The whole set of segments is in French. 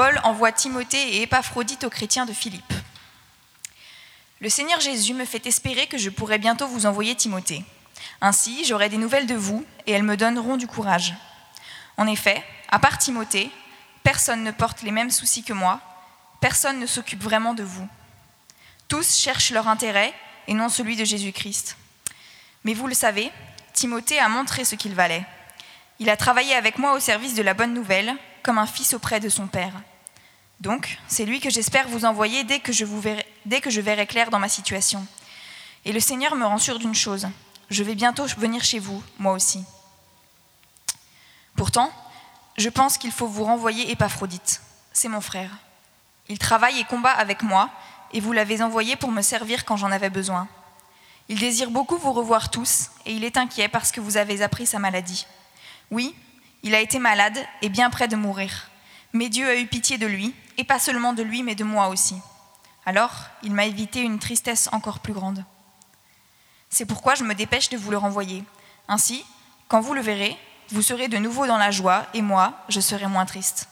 Paul envoie Timothée et Épaphrodite aux chrétiens de Philippe. Le Seigneur Jésus me fait espérer que je pourrai bientôt vous envoyer Timothée. Ainsi, j'aurai des nouvelles de vous et elles me donneront du courage. En effet, à part Timothée, personne ne porte les mêmes soucis que moi, personne ne s'occupe vraiment de vous. Tous cherchent leur intérêt et non celui de Jésus-Christ. Mais vous le savez, Timothée a montré ce qu'il valait. Il a travaillé avec moi au service de la bonne nouvelle, comme un fils auprès de son père. Donc, c'est lui que j'espère vous envoyer dès que, je verrai, verrai clair dans ma situation. Et le Seigneur me rend sûr d'une chose, je vais bientôt venir chez vous, moi aussi. Pourtant, je pense qu'il faut vous renvoyer Épaphrodite. C'est mon frère. Il travaille et combat avec moi, et vous l'avez envoyé pour me servir quand j'en avais besoin. Il désire beaucoup vous revoir tous, et il est inquiet parce que vous avez appris sa maladie. Oui, il a été malade et bien près de mourir. Mais Dieu a eu pitié de lui, et pas seulement de lui, mais de moi aussi. Alors, il m'a évité une tristesse encore plus grande. C'est pourquoi je me dépêche de vous le renvoyer. Ainsi, quand vous le verrez, vous serez de nouveau dans la joie, et moi, je serai moins triste.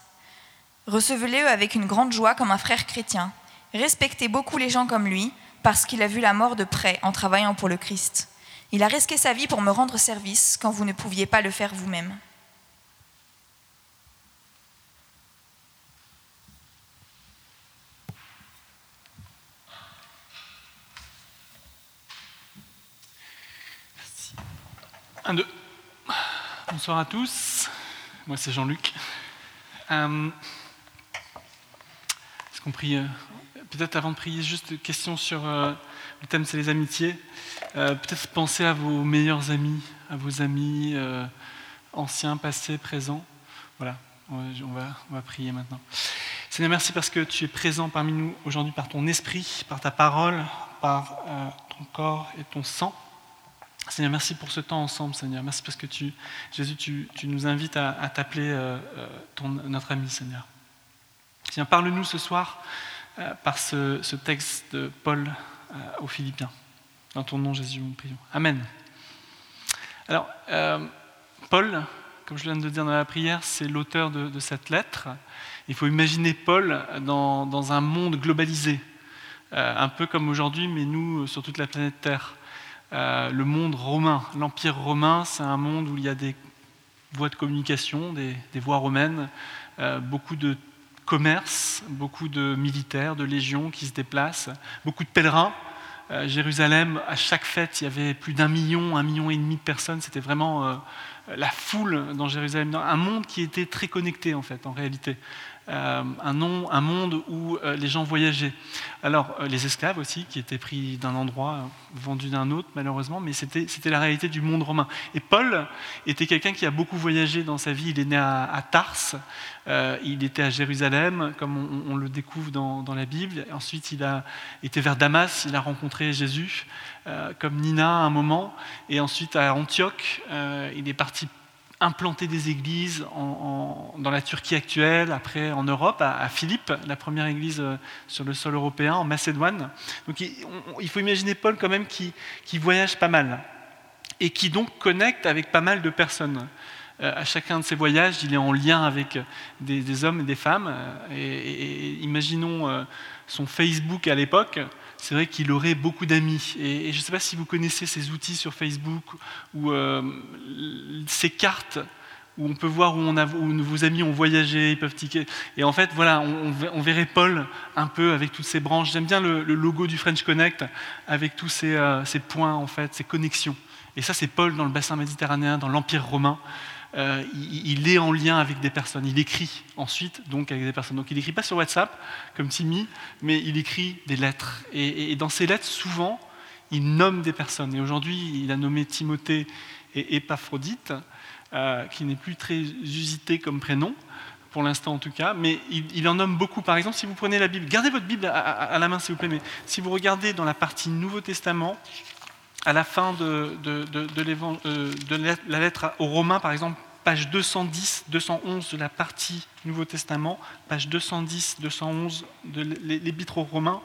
Recevez-le avec une grande joie comme un frère chrétien. Respectez beaucoup les gens comme lui, parce qu'il a vu la mort de près en travaillant pour le Christ. Il a risqué sa vie pour me rendre service quand vous ne pouviez pas le faire vous-même. Un, deux. Bonsoir à tous. Moi, c'est Jean-Luc. Euh, Est-ce qu'on prie euh, Peut-être avant de prier, juste une question sur euh, le thème, c'est les amitiés. Peut-être penser à vos meilleurs amis, à vos amis anciens, passés, présents. Voilà, on va, on, va, on va prier maintenant. Seigneur, merci parce que tu es présent parmi nous aujourd'hui par ton esprit, par ta parole, par ton corps et ton sang. Seigneur, merci pour ce temps ensemble, Seigneur. Merci parce que tu, Jésus, tu, nous invites à, t'appeler euh, ton, notre ami, Seigneur. Seigneur, parle-nous ce soir euh, par ce, texte de Paul euh, aux Philippiens. Dans ton nom, Jésus, nous prions. Amen. Alors, euh, Paul, comme je viens de dire dans la prière, c'est l'auteur de, cette lettre. Il faut imaginer Paul dans un monde globalisé, un peu comme aujourd'hui, mais nous, sur toute la planète Terre. Euh, le monde romain. L'Empire romain, c'est un monde où il y a des voies de communication, des, voies romaines, euh, beaucoup de commerce, beaucoup de militaires, de légions qui se déplacent, beaucoup de pèlerins. Euh, Jérusalem, à chaque fête, il y avait plus d'un million, un million et demi de personnes. C'était vraiment la foule dans Jérusalem. Un monde qui était très connecté, en fait, en réalité un, nom, un, monde où euh, les gens voyageaient. Alors, euh, les esclaves aussi, qui étaient pris d'un endroit, vendus d'un autre, malheureusement, mais c'était la réalité du monde romain. Et Paul était quelqu'un qui a beaucoup voyagé dans sa vie. Il est né à, à Tarse, il était à Jérusalem, comme on, le découvre dans, dans, la Bible. Ensuite, il a été vers Damas, il a rencontré Jésus, comme Nina à un moment. Et ensuite, à Antioche, il est parti implanter des églises dans la Turquie actuelle, après en Europe, à, Philippe, la première église sur le sol européen, en Macédoine. Donc il, faut imaginer Paul quand même qui, qui, voyage pas mal et qui donc connecte avec pas mal de personnes. Euh, à chacun de ses voyages, il est en lien avec des, hommes et des femmes. Et, et, imaginons euh, son Facebook à l'époque c'est vrai qu'il aurait beaucoup d'amis. Et, je ne sais pas si vous connaissez ces outils sur Facebook ou euh, ces cartes où on peut voir où, on vos amis ont voyagé, ils peuvent ticker. Et en fait, voilà, on, verrait Paul un peu avec toutes ces branches. J'aime bien le, le, logo du French Connect avec tous ces, euh, ces points, en fait, ces connexions. Et ça, c'est Paul dans le bassin méditerranéen, dans l'Empire romain euh, il, est en lien avec des personnes. Il écrit ensuite donc avec des personnes. Donc il n'écrit pas sur WhatsApp comme Timmy, mais il écrit des lettres. Et, dans ces lettres, souvent, il nomme des personnes. Et aujourd'hui, il a nommé Timothée et Épaphrodite, euh, qui n'est plus très usité comme prénom pour l'instant en tout cas, mais il, en nomme beaucoup. Par exemple, si vous prenez la Bible, gardez votre Bible à la main s'il vous plaît, mais si vous regardez dans la partie Nouveau Testament, à la fin de, de la lettre aux Romains, par exemple, page 210, 211 de la partie Nouveau Testament, page 210, 211 de l'Épître aux Romains,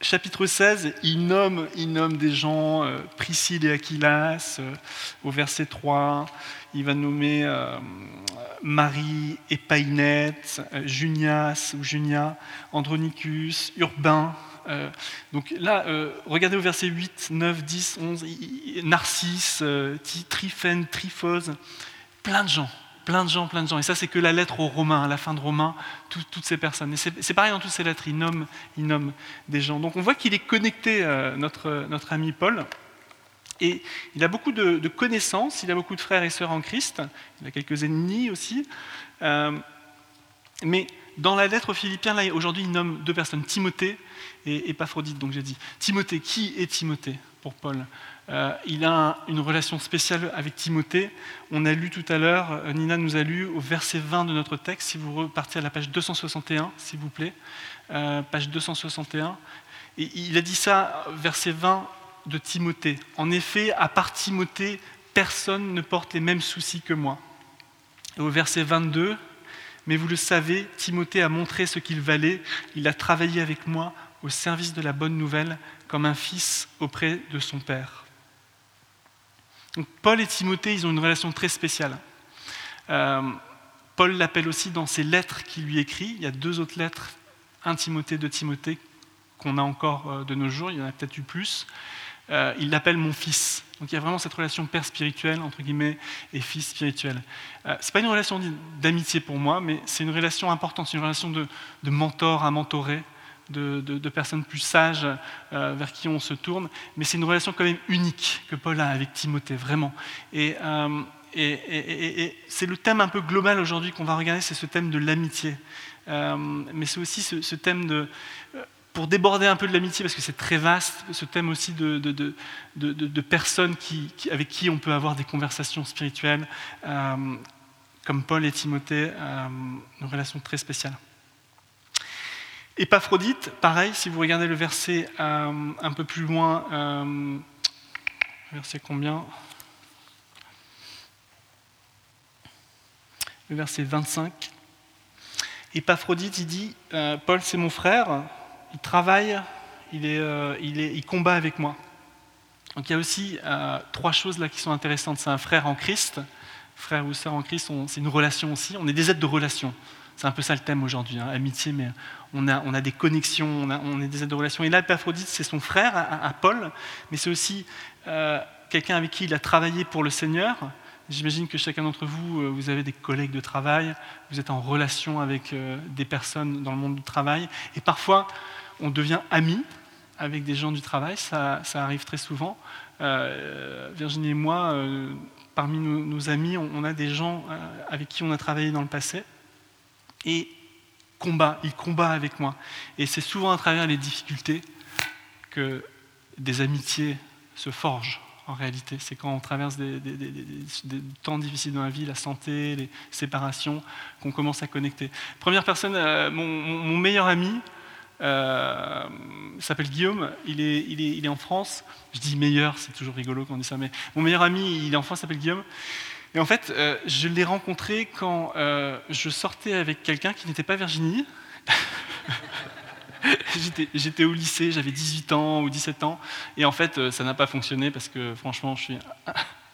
chapitre 16, il nomme, il nomme des gens, euh, Priscille et Aquilas, euh, au verset 3, il va nommer euh, Marie et Painette, Junias ou Junia, Andronicus, Urbain. Donc là, regardez au verset 8, 9, 10, 11, Narcisse, Tryphène, Tryphose, plein de gens, plein de gens, plein de gens. Et ça, c'est que la lettre aux Romains, à la fin de Romains, toutes ces personnes. Et c'est pareil dans toutes ces lettres, il nomme, il nomme des gens. Donc on voit qu'il est connecté, euh, notre, notre ami Paul. Et il a beaucoup de, connaissances, il a beaucoup de frères et sœurs en Christ, il a quelques ennemis aussi. Euh, mais dans la lettre aux Philippiens, là, aujourd'hui, il nomme deux personnes, Timothée et Épaphrodite, donc j'ai dit. Timothée, qui est Timothée pour Paul euh, il a une relation spéciale avec Timothée. On a lu tout à l'heure, euh, Nina nous a lu au verset 20 de notre texte, si vous repartez à la page 261, s'il vous plaît, euh, page 261. Et il a dit ça, verset 20 de Timothée. En effet, à part Timothée, personne ne porte les mêmes soucis que moi. Et au verset 22, mais vous le savez, Timothée a montré ce qu'il valait, il a travaillé avec moi au service de la bonne nouvelle comme un fils auprès de son père. Paul et Timothée, ils ont une relation très spéciale. Euh, Paul l'appelle aussi dans ses lettres qu'il lui écrit. Il y a deux autres lettres, un Timothée, deux Timothée, qu'on a encore euh, de nos jours. Il y en a peut-être eu plus. Euh, il l'appelle mon fils. Donc il y a vraiment cette relation père spirituel, entre guillemets, et fils spirituel. Ce n'est pas une relation d'amitié pour moi, mais c'est une relation importante. C'est une relation de, de mentor à mentoré de, personnes plus sages euh, vers qui on se tourne, mais c'est une relation quand même unique que Paul a avec Timothée, vraiment. Et, euh, c'est le thème un peu global aujourd'hui qu'on va regarder, c'est ce thème de l'amitié. Euh, mais c'est aussi ce, thème de pour déborder un peu de l'amitié, parce que c'est très vaste, ce thème aussi de, personnes avec qui on peut avoir des conversations spirituelles, comme Paul et Timothée, une relation très spéciale. Épaphrodite, pareil, si vous regardez le verset euh, un peu plus loin, euh, verset combien? Le verset 25. Épaphrodite, il dit, euh, Paul c'est mon frère, il travaille, il, est, il, est, il, combat avec moi. Donc il y a aussi trois choses là qui sont intéressantes. C'est un frère en Christ, frère ou sœur en Christ, c'est une relation aussi, on est des êtres de relation. C'est un peu ça le thème aujourd'hui, hein, amitié, mais on a, on a, des connexions, on, a, est des êtres de relation. Et là, Epaphrodite, c'est son frère à, Paul, mais c'est aussi euh, quelqu'un avec qui il a travaillé pour le Seigneur. J'imagine que chacun d'entre vous, euh, vous avez des collègues de travail, vous êtes en relation avec euh, des personnes dans le monde du travail, et parfois on devient ami avec des gens du travail, ça, arrive très souvent. Virginie et moi, parmi nos, amis, on, a des gens avec qui on a travaillé dans le passé, et combat, il combat avec moi. Et c'est souvent à travers les difficultés que des amitiés se forgent en réalité. C'est quand on traverse des, temps difficiles dans la vie, la santé, les séparations, qu'on commence à connecter. Première personne, euh, mon, meilleur ami euh, s'appelle Guillaume, il est, il, est, il est, en France. Je dis meilleur, c'est toujours rigolo quand on dit ça, mais mon meilleur ami, il est en France, s'appelle Guillaume. Et en fait, euh, je l'ai rencontré quand euh, je sortais avec quelqu'un qui n'était pas Virginie. J'étais au lycée, j'avais 18 ans ou 17 ans, et en fait, ça n'a pas fonctionné parce que franchement, je suis,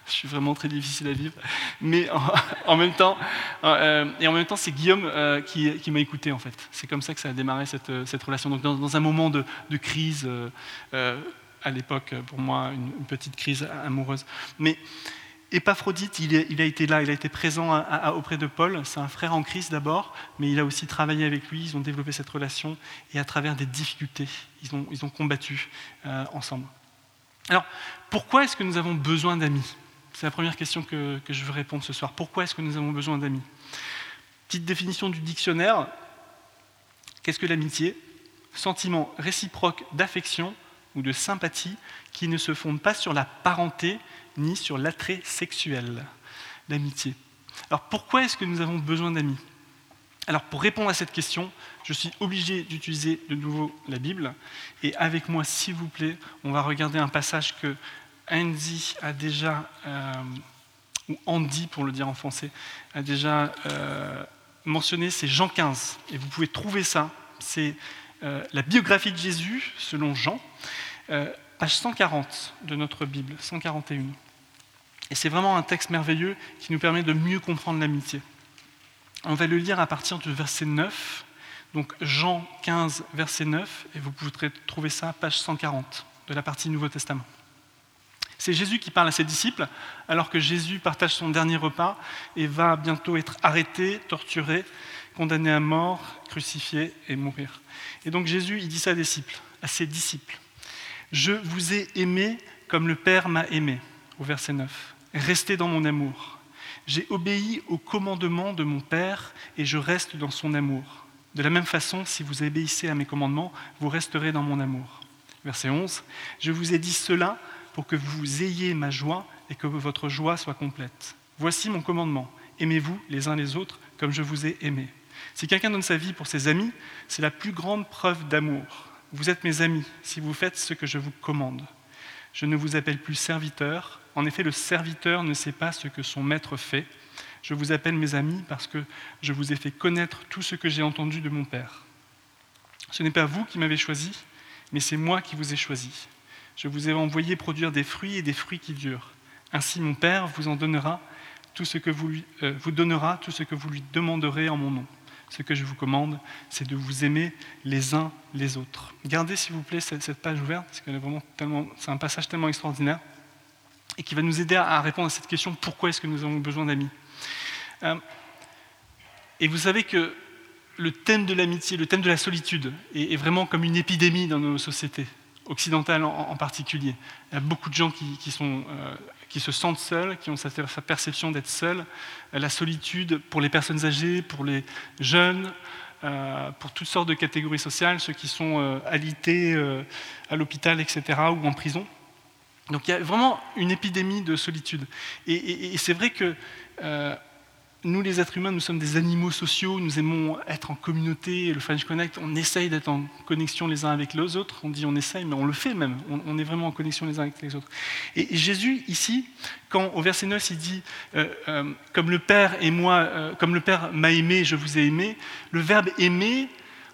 je suis vraiment très difficile à vivre. Mais en, même temps, même temps, c'est Guillaume qui, qui m'a écouté en fait. C'est comme ça que ça a démarré cette, cette relation. Donc, dans, un moment de, crise, à l'époque, pour moi, une, petite crise amoureuse. Mais Épaphrodite, il, a été là, il a été présent auprès de Paul. C'est un frère en Christ d'abord, mais il a aussi travaillé avec lui. Ils ont développé cette relation et à travers des difficultés, ils ont, combattu euh, ensemble. Alors, pourquoi est-ce que nous avons besoin d'amis? C'est la première question que, je veux répondre ce soir. Pourquoi est-ce que nous avons besoin d'amis? Petite définition du dictionnaire. Qu'est-ce que l'amitié? Sentiment réciproque d'affection ou de sympathie qui ne se fonde pas sur la parenté, ni sur l'attrait sexuel, l'amitié. Alors pourquoi est-ce que nous avons besoin d'amis? Alors pour répondre à cette question, je suis obligé d'utiliser de nouveau la Bible. Et avec moi, s'il vous plaît, on va regarder un passage que Andy a déjà, euh, ou Andy pour le dire en français, a déjà euh, mentionné, c'est Jean 15. Et vous pouvez trouver ça. C'est euh, la biographie de Jésus selon Jean, page 140 de notre Bible, 141. Et c'est vraiment un texte merveilleux qui nous permet de mieux comprendre l'amitié. On va le lire à partir du verset 9, donc Jean 15, verset 9, et vous pourrez trouver ça page 140 de la partie Nouveau Testament. C'est Jésus qui parle à ses disciples, alors que Jésus partage son dernier repas et va bientôt être arrêté, torturé, condamné à mort, crucifié et mourir. Et donc Jésus, il dit ça à, à ses disciples. Je vous ai aimé comme le Père m'a aimé, au verset 9. Restez dans mon amour. J'ai obéi au commandement de mon Père et je reste dans son amour. De la même façon, si vous obéissez à mes commandements, vous resterez dans mon amour. Verset 11. Je vous ai dit cela pour que vous ayez ma joie et que votre joie soit complète. Voici mon commandement. Aimez-vous les uns les autres comme je vous ai aimé. Si quelqu'un donne sa vie pour ses amis, c'est la plus grande preuve d'amour. Vous êtes mes amis si vous faites ce que je vous commande. Je ne vous appelle plus serviteur. En effet, le serviteur ne sait pas ce que son maître fait. Je vous appelle mes amis parce que je vous ai fait connaître tout ce que j'ai entendu de mon Père. Ce n'est pas vous qui m'avez choisi, mais c'est moi qui vous ai choisi je vous ai envoyé produire des fruits et des fruits qui durent. Ainsi mon Père vous en donnera tout ce que vous, lui, euh, vous donnera tout ce que vous lui demanderez en mon nom. Ce que je vous commande, c'est de vous aimer les uns les autres. Gardez s'il vous plaît cette, page ouverte, parce que c'est un passage tellement extraordinaire et qui va nous aider à répondre à cette question pourquoi est-ce que nous avons besoin d'amis? Euh, Et vous savez que le thème de l'amitié, le thème de la solitude, est vraiment comme une épidémie dans nos sociétés occidentale en, particulier. Il y a beaucoup de gens qui, sont, euh, qui se sentent seuls, qui ont cette, perception d'être seuls. Euh, la solitude pour les personnes âgées, pour les jeunes, euh, pour toutes sortes de catégories sociales, ceux qui sont alités à l'hôpital, etc., ou en prison. Donc il y a vraiment une épidémie de solitude. Et c'est vrai que nous, les êtres humains, nous sommes des animaux sociaux, nous aimons être en communauté. Le French Connect, on essaye d'être en connexion les uns avec les autres. On dit on essaye, mais on le fait même. On, est vraiment en connexion les uns avec les autres. Et Jésus, ici, quand au verset 9, il dit euh, euh, Comme le Père et moi, euh, comme le Père m'a aimé, je vous ai aimé, le verbe aimer,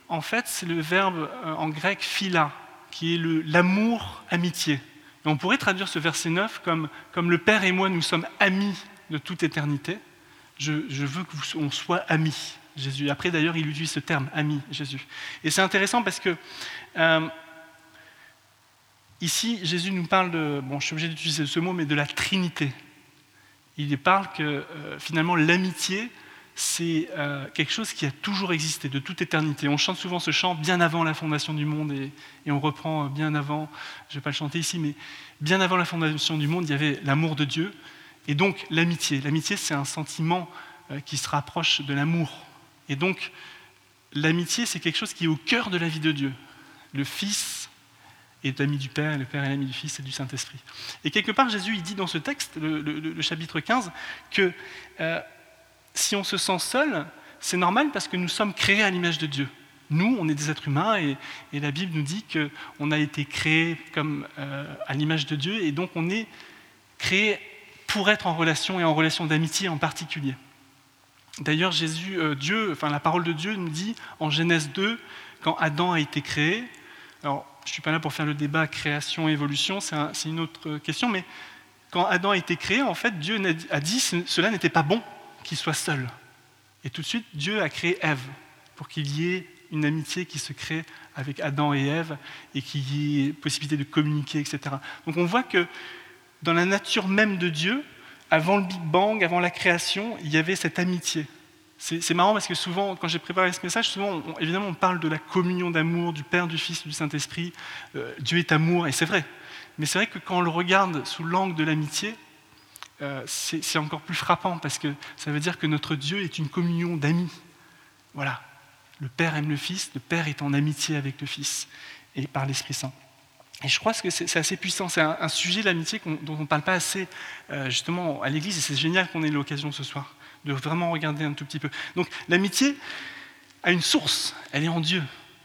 en fait, c'est le verbe en grec phila, qui est l'amour, amitié. Et on pourrait traduire ce verset 9 comme, comme le Père et moi, nous sommes amis de toute éternité je, veux qu'on soit amis, Jésus. Après, d'ailleurs, il utilise ce terme, ami, Jésus. Et c'est intéressant parce que euh, ici, Jésus nous parle de, bon, je suis obligé d'utiliser ce mot, mais de la Trinité. Il parle que euh, finalement, l'amitié, c'est euh, quelque chose qui a toujours existé, de toute éternité. On chante souvent ce chant bien avant la fondation du monde, et, et on reprend bien avant, je ne vais pas le chanter ici, mais bien avant la fondation du monde, il y avait l'amour de Dieu, et donc l'amitié. L'amitié, c'est un sentiment euh, qui se rapproche de l'amour. Et donc l'amitié, c'est quelque chose qui est au cœur de la vie de Dieu. Le Fils est l'ami du Père, le Père est l'ami du Fils et du Saint-Esprit. Et quelque part, Jésus, il dit dans ce texte, le, chapitre 15, que euh, si on se sent seul, c'est normal parce que nous sommes créés à l'image de Dieu. Nous, on est des êtres humains et, la Bible nous dit qu'on a été créés comme euh, à l'image de Dieu et donc on est créé pour être en relation et en relation d'amitié en particulier. D'ailleurs, Jésus, euh, Dieu, enfin la parole de Dieu nous dit en Genèse 2, quand Adam a été créé, alors je ne suis pas là pour faire le débat création-évolution, c'est une autre question, mais quand Adam a été créé, en fait, Dieu a dit cela n'était pas bon qu'il soit seul. Et tout de suite, Dieu a créé Ève pour qu'il y ait une amitié qui se crée avec Adam et Ève et qu'il y ait possibilité de communiquer, etc. Donc on voit que dans la nature même de Dieu, avant le Big Bang, avant la création, il y avait cette amitié. C'est marrant parce que souvent, quand j'ai préparé ce message, souvent, évidemment, on parle de la communion d'amour du Père, du Fils, du Saint-Esprit. Euh, Dieu est amour, et c'est vrai. Mais c'est vrai que quand on le regarde sous l'angle de l'amitié, euh, c'est encore plus frappant parce que ça veut dire que notre Dieu est une communion d'amis. Voilà. Le Père aime le Fils, le Père est en amitié avec le Fils et par l'Esprit Saint. Et je crois que c'est assez puissant. C'est un, sujet, l'amitié, dont on ne parle pas assez euh, justement à l'Église. Et c'est génial qu'on ait l'occasion ce soir de vraiment regarder un tout petit peu. Donc l'amitié a une source, elle est en Dieu.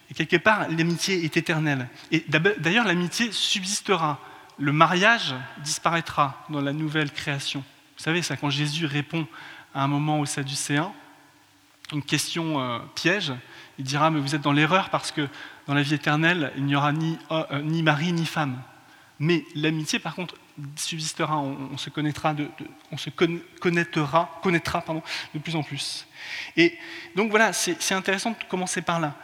Et quelque part, l'amitié est éternelle. Et d'ailleurs, l'amitié subsistera. Le mariage disparaîtra dans la nouvelle création. Vous savez, ça, quand Jésus répond à un moment aux Sadducéens, une question euh, piège, Il dira, mais vous êtes dans l'erreur parce que dans la vie éternelle, il n'y aura ni, euh, ni mari ni femme. Mais l'amitié, par contre, subsistera, on, se connaîtra, de, on se connaîtra, connaîtra pardon, de plus en plus. Et donc voilà, c'est intéressant de commencer par là.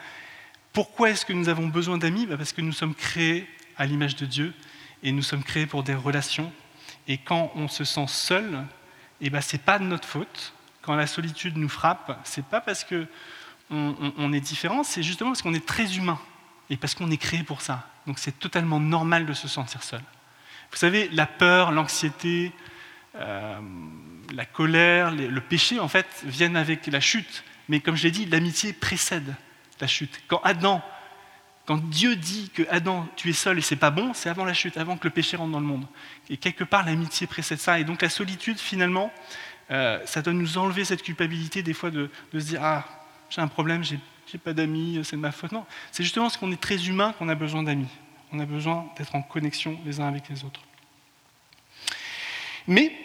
Pourquoi est-ce que nous avons besoin d'amis? Bah, Parce que nous sommes créés à l'image de Dieu et nous sommes créés pour des relations. Et quand on se sent seul, eh ben, ce n'est pas de notre faute. Quand la solitude nous frappe, c'est pas parce que on, est différent, c'est justement parce qu'on est très humain et parce qu'on est créé pour ça. Donc c'est totalement normal de se sentir seul. Vous savez, la peur, l'anxiété, euh, la colère, le péché, en fait, viennent avec la chute. Mais comme je l'ai dit, l'amitié précède la chute. Quand Adam, quand Dieu dit que Adam, tu es seul et c'est pas bon, c'est avant la chute, avant que le péché rentre dans le monde. Et quelque part, l'amitié précède ça. Et donc la solitude, finalement, euh, ça doit nous enlever cette culpabilité des fois de, se dire ah j'ai un problème, j'ai, pas d'amis, c'est de ma faute. Non, c'est justement parce qu'on est très humain qu'on a besoin d'amis. On a besoin d'être en connexion les uns avec les autres. Mais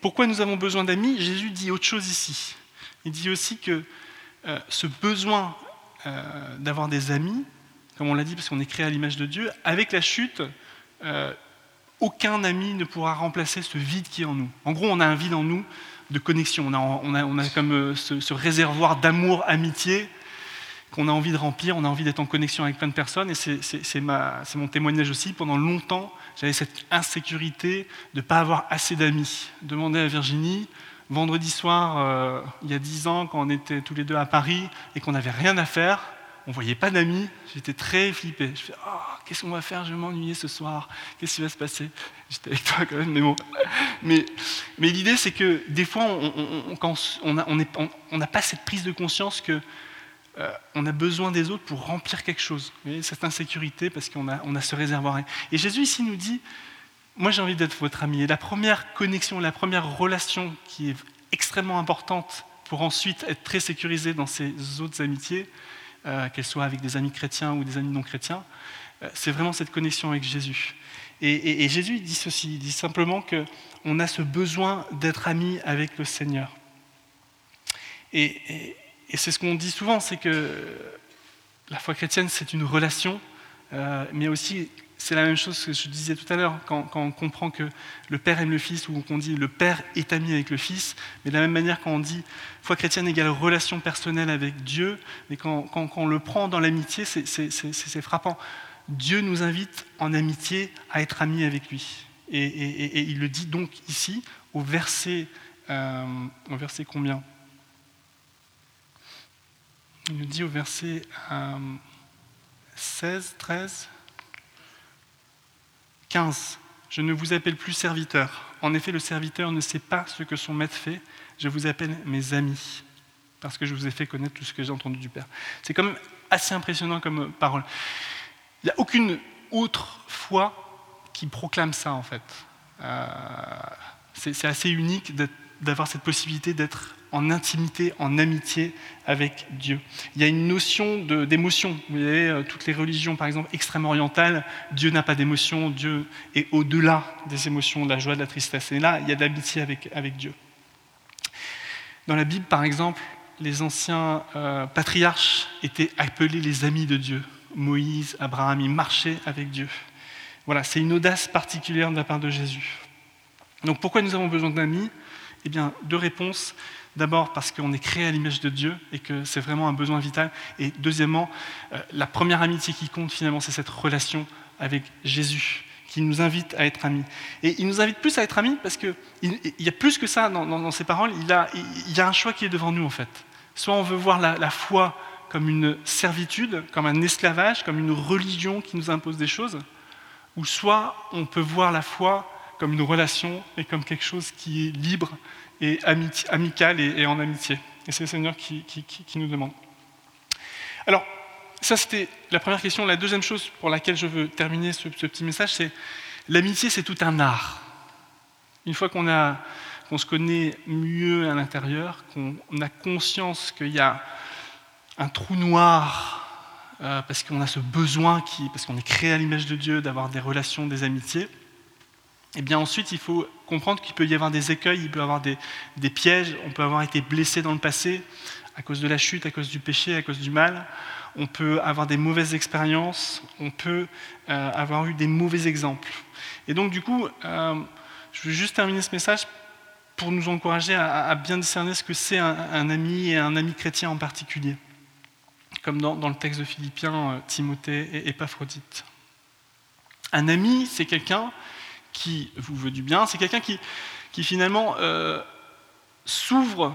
pourquoi nous avons besoin d'amis? Jésus dit autre chose ici. Il dit aussi que euh, ce besoin euh, d'avoir des amis, comme on l'a dit parce qu'on est créé à l'image de Dieu, avec la chute, aucun ami ne pourra remplacer ce vide qui est en nous. En gros, on a un vide en nous de connexion. On a, comme euh, ce, réservoir d'amour, amitié qu'on a envie de remplir. On a envie d'être en connexion avec plein de personnes. Et c'est mon témoignage aussi. Pendant longtemps, j'avais cette insécurité de ne pas avoir assez d'amis. Demander à Virginie, vendredi soir, euh, il y a dix ans, quand on était tous les deux à Paris et qu'on n'avait rien à faire, on ne voyait pas d'amis, j'étais très flippé. Je fais, oh, qu'est-ce qu'on va faire? Je vais m'ennuyer ce soir. Qu'est-ce qui va se passer? J'étais avec toi quand même, mais bon. Mais, l'idée, c'est que des fois, on, n'a pas cette prise de conscience que euh, on a besoin des autres pour remplir quelque chose. Cette insécurité, parce qu'on a, ce réservoir. Et Jésus ici nous dit, moi j'ai envie d'être votre ami. Et la première connexion, la première relation qui est extrêmement importante pour ensuite être très sécurisé dans ces autres amitiés, euh, qu'elles soient avec des amis chrétiens ou des amis non chrétiens, euh, c'est vraiment cette connexion avec Jésus. Et, Jésus dit ceci, il dit simplement qu'on a ce besoin d'être ami avec le Seigneur. Et, c'est ce qu'on dit souvent, c'est que la foi chrétienne, c'est une relation, euh, mais aussi c'est la même chose que je disais tout à l'heure, quand, on comprend que le Père aime le Fils, ou qu'on dit le Père est ami avec le Fils, mais de la même manière quand on dit foi chrétienne égale relation personnelle avec Dieu, mais quand, on le prend dans l'amitié, c'est frappant. Dieu nous invite en amitié à être amis avec lui. Et, il le dit donc ici, au verset, euh, au verset combien? Il nous dit au verset 16, euh, 13 15. Je ne vous appelle plus serviteur. En effet, le serviteur ne sait pas ce que son maître fait. Je vous appelle mes amis, parce que je vous ai fait connaître tout ce que j'ai entendu du Père. C'est quand même assez impressionnant comme parole. Il n'y a aucune autre foi qui proclame ça, en fait. Euh, c'est assez unique d'avoir cette possibilité d'être en intimité, en amitié avec Dieu. Il y a une notion d'émotion. Vous voyez, euh, toutes les religions, par exemple, extrême orientales, Dieu n'a pas d'émotion, Dieu est au-delà des émotions, de la joie, de la tristesse. Et là, il y a de l'amitié avec, avec Dieu. Dans la Bible, par exemple, les anciens euh, patriarches étaient appelés les amis de Dieu. Moïse, Abraham, ils marchaient avec Dieu. Voilà, c'est une audace particulière de la part de Jésus. Donc pourquoi nous avons besoin d'amis? Eh bien, deux réponses. D'abord parce qu'on est créé à l'image de Dieu et que c'est vraiment un besoin vital. Et deuxièmement, euh, la première amitié qui compte finalement, c'est cette relation avec Jésus qui nous invite à être amis. Et il nous invite plus à être amis parce qu'il y a plus que ça dans, ces paroles. Il, y a un choix qui est devant nous en fait. Soit on veut voir la, foi comme une servitude, comme un esclavage, comme une religion qui nous impose des choses, ou soit on peut voir la foi comme une relation et comme quelque chose qui est libre et amical et, en amitié. Et c'est le Seigneur qui, nous demande. Alors, ça c'était la première question. La deuxième chose pour laquelle je veux terminer ce, petit message, c'est l'amitié, c'est tout un art. Une fois qu'on se connaît mieux à l'intérieur, qu'on a conscience qu'il y a un trou noir euh, parce qu'on a ce besoin, qui, parce qu'on est créé à l'image de Dieu, d'avoir des relations, des amitiés, eh bien ensuite, il faut comprendre qu'il peut y avoir des écueils, il peut y avoir des, pièges, on peut avoir été blessé dans le passé à cause de la chute, à cause du péché, à cause du mal. on peut avoir des mauvaises expériences, on peut euh, avoir eu des mauvais exemples. Et donc, du coup, euh, je veux juste terminer ce message pour nous encourager à, bien discerner ce que c'est un, ami et un ami chrétien en particulier, comme dans, le texte de Philippiens, euh, Timothée et Épaphrodite. Un ami, c'est quelqu'un qui vous veut du bien, c'est quelqu'un qui, qui finalement s'ouvre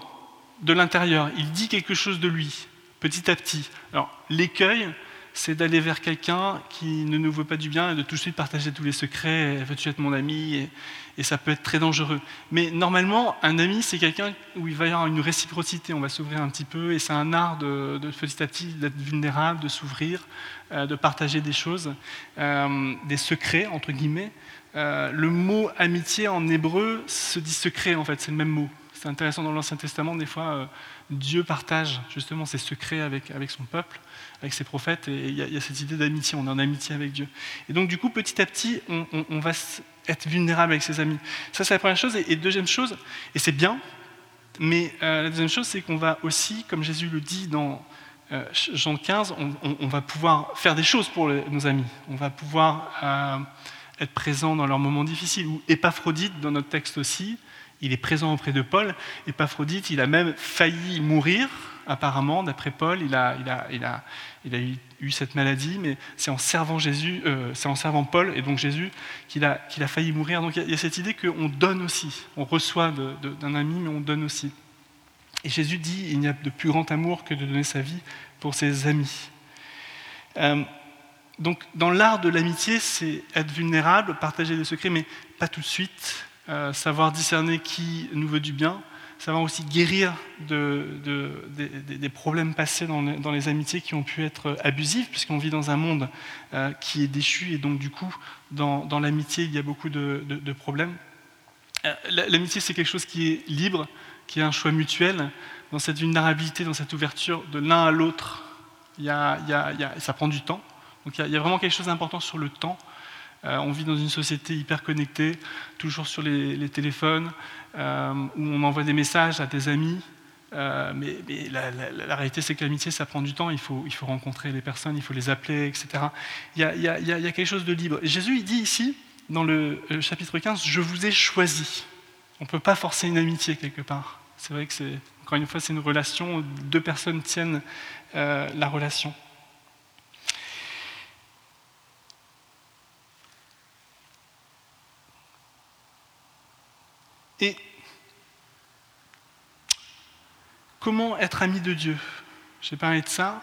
de l'intérieur, il dit quelque chose de lui, petit à petit. Alors, l'écueil, c'est d'aller vers quelqu'un qui ne nous veut pas du bien et de tout de suite partager tous les secrets, veux-tu être mon ami? Et, ça peut être très dangereux. Mais normalement, un ami, c'est quelqu'un où il va y avoir une réciprocité, on va s'ouvrir un petit peu, et c'est un art de, petit à petit d'être vulnérable, de s'ouvrir, euh, de partager des choses, euh, des secrets, entre guillemets. Euh, le mot amitié en hébreu se dit secret, en fait, c'est le même mot. C'est intéressant dans l'Ancien Testament, des fois, euh, Dieu partage justement ses secrets avec, avec son peuple, avec ses prophètes, et il y, a cette idée d'amitié, on est en amitié avec Dieu. Et donc, du coup, petit à petit, on, va être vulnérable avec ses amis. Ça, c'est la première chose. Et, deuxième chose, et c'est bien, mais euh, la deuxième chose, c'est qu'on va aussi, comme Jésus le dit dans Jean 15, on, va pouvoir faire des choses pour nos amis. On va pouvoir être présent dans leurs moments difficiles. Ou Épaphrodite, dans notre texte aussi, il est présent auprès de Paul. Épaphrodite, il a même failli mourir, apparemment, d'après Paul. Il a, eu, cette maladie, mais c'est en servant Jésus, euh, c'est en servant Paul et donc Jésus qu'il a, failli mourir. Donc il y, a, cette idée qu'on donne aussi. On reçoit d'un ami, mais on donne aussi. Et Jésus dit il n'y a de plus grand amour que de donner sa vie pour ses amis. Euh, donc, dans l'art de l'amitié, c'est être vulnérable, partager des secrets, mais pas tout de suite, euh, savoir discerner qui nous veut du bien, savoir aussi guérir des problèmes passés dans les, amitiés qui ont pu être abusifs, puisqu'on vit dans un monde euh, qui est déchu, et donc du coup, dans, l'amitié, il y a beaucoup de, problèmes. Euh, l'amitié, c'est quelque chose qui est libre, qui est un choix mutuel. Dans cette vulnérabilité, dans cette ouverture de l'un à l'autre, ça prend du temps. Donc il y, a vraiment quelque chose d'important sur le temps. Euh, on vit dans une société hyper connectée, toujours sur les, téléphones, euh, où on envoie des messages à des amis. Euh, mais, la, réalité, c'est que l'amitié, ça prend du temps. Il faut, rencontrer les personnes, il faut les appeler, etc. Il y a, quelque chose de libre. Jésus, il dit ici, dans le chapitre 15, Je vous ai choisi. On ne peut pas forcer une amitié quelque part. C'est vrai que encore une fois, c'est une relation, deux personnes tiennent la relation. Et comment être ami de Dieu? J'ai parlé de ça.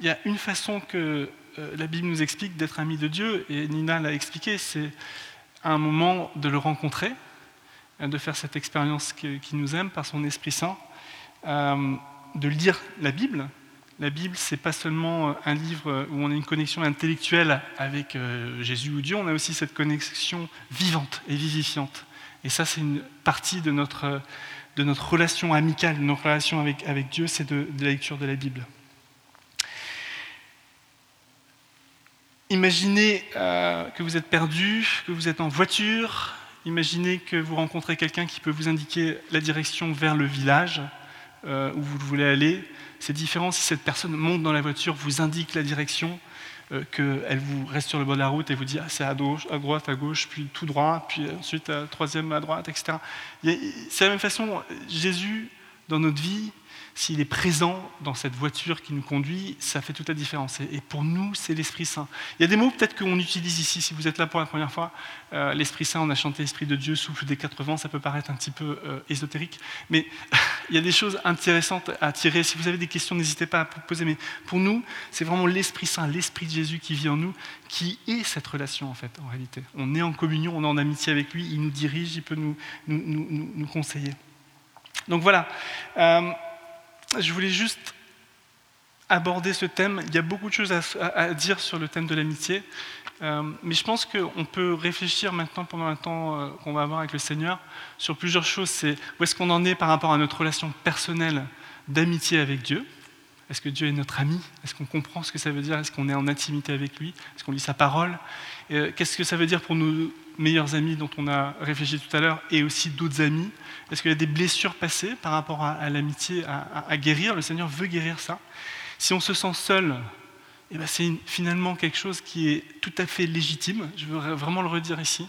Il y a une façon que euh, la Bible nous explique d'être ami de Dieu, et Nina l'a expliqué, c'est un moment de le rencontrer, de faire cette expérience qui nous aime par son Esprit Saint, euh, de lire la Bible. La Bible, c'est pas seulement un livre où on a une connexion intellectuelle avec euh, Jésus ou Dieu, on a aussi cette connexion vivante et vivifiante. Et ça, c'est une partie de notre, de notre relation amicale, de notre relation avec, avec Dieu, c'est de, la lecture de la Bible. Imaginez euh, que vous êtes perdu, que vous êtes en voiture. Imaginez que vous rencontrez quelqu'un qui peut vous indiquer la direction vers le village euh, où vous voulez aller. C'est différent si cette personne monte dans la voiture, vous indique la direction, euh, qu'elle vous reste sur le bord de la route et vous dit ah, c'est à, à droite, à gauche, puis tout droit, puis ensuite à troisième à droite, etc. C'est la même façon, Jésus, dans notre vie, s'il est présent dans cette voiture qui nous conduit, ça fait toute la différence. Et pour nous, c'est l'Esprit Saint. Il y a des mots peut-être qu'on utilise ici, si vous êtes là pour la première fois. Euh, L'Esprit Saint, on a chanté Esprit de Dieu, souffle des 80, ça peut paraître un petit peu euh, ésotérique. Mais il y a des choses intéressantes à tirer. Si vous avez des questions, n'hésitez pas à poser. Mais pour nous, c'est vraiment l'Esprit Saint, l'Esprit de Jésus qui vit en nous, qui est cette relation en fait, en réalité. On est en communion, on est en amitié avec lui, il nous dirige, il peut nous, nous, conseiller. Donc voilà. Euh, je voulais juste aborder ce thème. Il y a beaucoup de choses à, dire sur le thème de l'amitié, euh, mais je pense qu'on peut réfléchir maintenant pendant un temps euh, qu'on va avoir avec le Seigneur sur plusieurs choses. C'est où est-ce qu'on en est par rapport à notre relation personnelle d'amitié avec Dieu. Est-ce que Dieu est notre ami? Est-ce qu'on comprend ce que ça veut dire? Est-ce qu'on est en intimité avec lui? Est-ce qu'on lit sa parole? Euh, Qu'est-ce que ça veut dire pour nos meilleurs amis dont on a réfléchi tout à l'heure et aussi d'autres amis? Est-ce qu'il y a des blessures passées par rapport à, l'amitié à, guérir? Le Seigneur veut guérir ça. Si on se sent seul, eh ben, c'est finalement quelque chose qui est tout à fait légitime. Je veux vraiment le redire ici.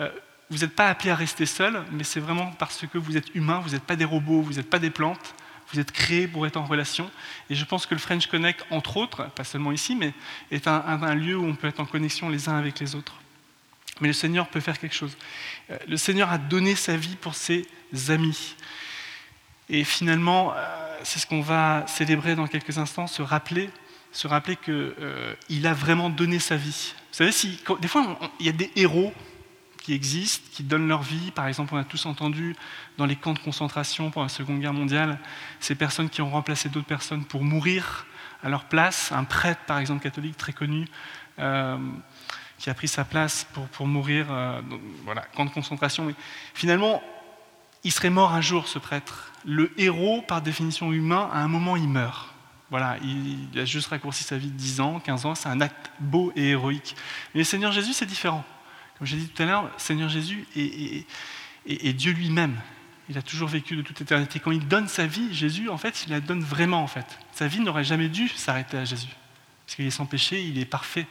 Euh, vous n'êtes pas appelé à rester seul, mais c'est vraiment parce que vous êtes humain, vous n'êtes pas des robots, vous n'êtes pas des plantes, vous êtes créés pour être en relation. Et je pense que le French Connect, entre autres, pas seulement ici, mais est un lieu où on peut être en connexion les uns avec les autres. Mais le Seigneur peut faire quelque chose. Euh, le Seigneur a donné sa vie pour ses amis. Et finalement, euh, c'est ce qu'on va célébrer dans quelques instants, se rappeler, se rappeler qu'il euh, a vraiment donné sa vie. Vous savez, des fois, il y a des héros qui existent, qui donnent leur vie. Par exemple, on a tous entendu dans les camps de concentration pendant la Seconde Guerre mondiale, ces personnes qui ont remplacé d'autres personnes pour mourir à leur place. Un prêtre, par exemple, catholique très connu, qui a pris sa place pour, pour mourir, euh, voilà, camp de concentration. Mais finalement, il serait mort un jour, ce prêtre. Le héros, par définition humain, à un moment, il meurt. Voilà, il, a juste raccourci sa vie de 10 ans, 15 ans, c'est un acte beau et héroïque. Mais le Seigneur Jésus, c'est différent. Comme j'ai dit tout à l'heure, Seigneur Jésus est, Dieu lui-même. Il a toujours vécu de toute éternité. Quand il donne sa vie, Jésus, en fait, il la donne vraiment, en fait. Sa vie n'aurait jamais dû s'arrêter à Jésus. Parce qu'il est sans péché, il est parfait.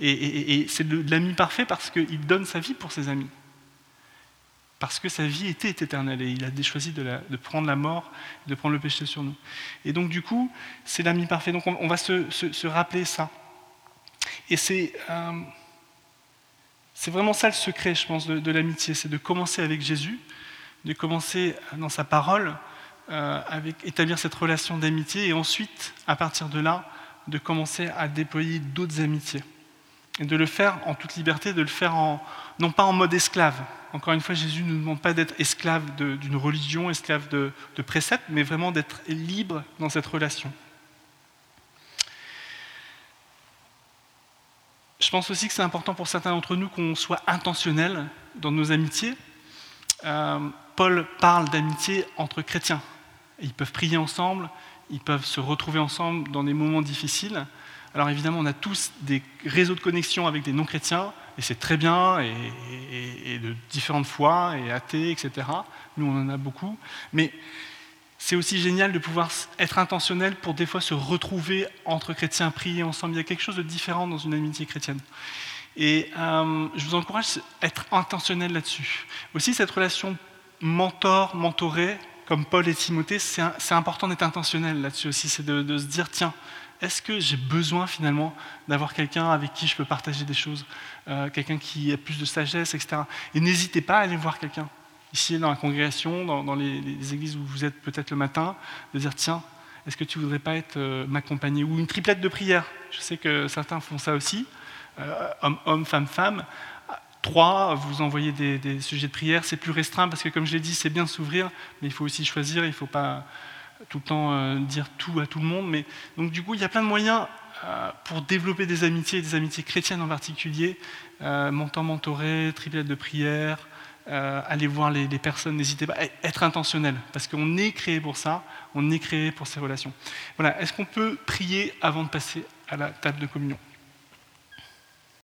Et, c'est de l'ami parfait parce qu'il donne sa vie pour ses amis. Parce que sa vie était éternelle et il a choisi de, prendre la mort, de prendre le péché sur nous. Et donc, du coup, c'est l'ami parfait. Donc, on, va se, rappeler ça. Et c'est. Euh, c'est vraiment ça le secret, je pense, de, l'amitié, c'est de commencer avec Jésus, de commencer dans sa parole, euh, avec établir cette relation d'amitié, et ensuite, à partir de là, de commencer à déployer d'autres amitiés. Et de le faire en toute liberté, de le faire non pas en mode esclave. Encore une fois, Jésus ne nous demande pas d'être esclave d'une religion, esclave de, de préceptes, mais vraiment d'être libre dans cette relation. Je pense aussi que c'est important pour certains d'entre nous qu'on soit intentionnel dans nos amitiés. Euh, Paul parle d'amitié entre chrétiens. Ils peuvent prier ensemble, ils peuvent se retrouver ensemble dans des moments difficiles. Alors évidemment, on a tous des réseaux de connexion avec des non-chrétiens, et c'est très bien, et, de différentes foi, et athées, etc. Nous, on en a beaucoup. Mais c'est aussi génial de pouvoir être intentionnel pour des fois se retrouver entre chrétiens, prier ensemble. Il y a quelque chose de différent dans une amitié chrétienne. Et euh, je vous encourage à être intentionnel là-dessus. Aussi, cette relation mentor-mentoré, comme Paul et Timothée, c'est important d'être intentionnel là-dessus aussi. C'est de, se dire, tiens, est-ce que j'ai besoin finalement d'avoir quelqu'un avec qui je peux partager des choses, euh, quelqu'un qui a plus de sagesse, etc. Et n'hésitez pas à aller voir quelqu'un ici dans la congrégation, dans, les, églises où vous êtes peut-être le matin, de dire tiens, est-ce que tu voudrais pas être euh, m'accompagner? Ou une triplette de prière. Je sais que certains font ça aussi. Euh, homme, homme, femme, femme. Trois, vous envoyez des, sujets de prière. C'est plus restreint parce que, comme je l'ai dit, c'est bien s'ouvrir, mais il faut aussi choisir. Il ne faut pas tout le temps euh, dire tout à tout le monde. Mais, donc, du coup, il y a plein de moyens pour développer des amitiés, des amitiés chrétiennes en particulier. montant mentoré, triplette de prière, euh, allez voir les, personnes, n'hésitez pas être intentionnel, parce qu'on est créé pour ça, on est créé pour ces relations. Voilà, est-ce qu'on peut prier avant de passer à la table de communion?